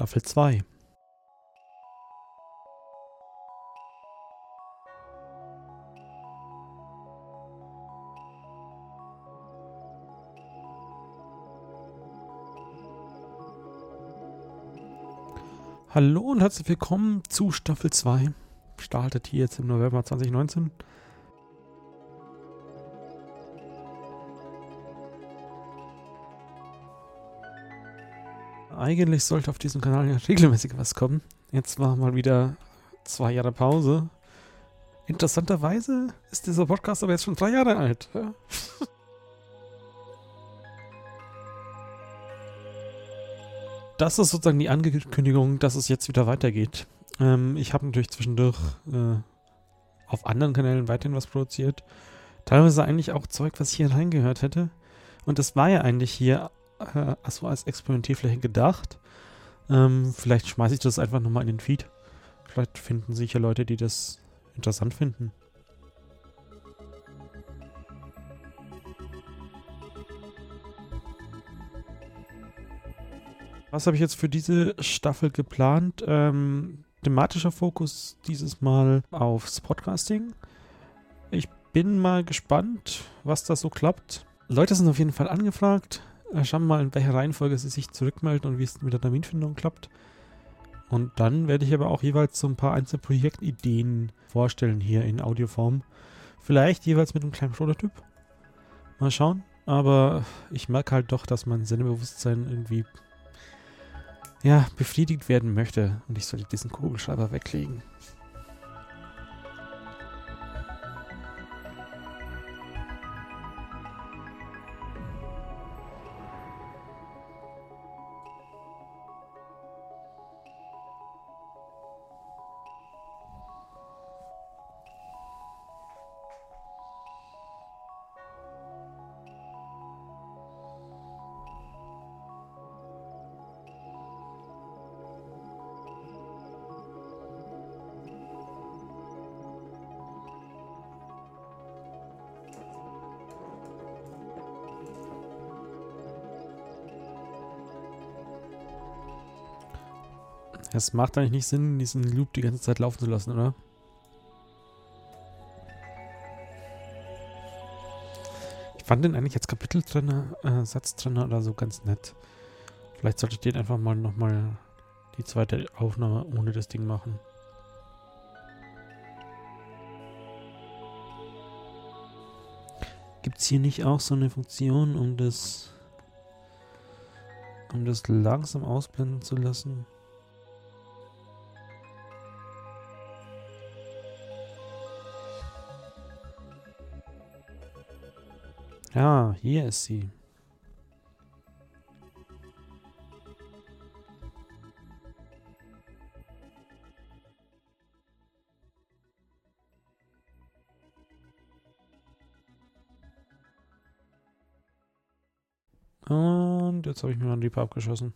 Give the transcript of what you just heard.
Staffel 2. Hallo und herzlich willkommen zu Staffel 2. Startet hier jetzt im November 2019. Eigentlich sollte auf diesem Kanal ja regelmäßig was kommen. Jetzt war mal wieder zwei Jahre Pause. Interessanterweise ist dieser Podcast aber jetzt schon drei Jahre alt. Das ist sozusagen die Ankündigung, dass es jetzt wieder weitergeht. Ähm, ich habe natürlich zwischendurch äh, auf anderen Kanälen weiterhin was produziert. Teilweise eigentlich auch Zeug, was hier reingehört hätte. Und das war ja eigentlich hier äh, so als Experimentierfläche gedacht. Ähm, vielleicht schmeiße ich das einfach nochmal in den Feed. Vielleicht finden sich ja Leute, die das interessant finden. Was habe ich jetzt für diese Staffel geplant? Ähm, thematischer Fokus dieses Mal aufs Podcasting. Ich bin mal gespannt, was da so klappt. Leute sind auf jeden Fall angefragt. Äh, schauen wir mal, in welcher Reihenfolge sie sich zurückmelden und wie es mit der Terminfindung klappt. Und dann werde ich aber auch jeweils so ein paar einzelne Projektideen vorstellen hier in Audioform. Vielleicht jeweils mit einem kleinen Prototyp. Mal schauen. Aber ich merke halt doch, dass mein Sendebewusstsein irgendwie ja, befriedigt werden möchte. Und ich sollte diesen Kugelschreiber weglegen. Es macht eigentlich nicht Sinn, diesen Loop die ganze Zeit laufen zu lassen, oder? Ich fand den eigentlich als Kapitel drin, äh, Satz drin oder so ganz nett. Vielleicht sollte ich den einfach mal nochmal die zweite Aufnahme ohne das Ding machen. Gibt es hier nicht auch so eine Funktion, um das um das langsam ausblenden zu lassen? Ja, hier ist sie. Und jetzt habe ich mir einen Lieb abgeschossen.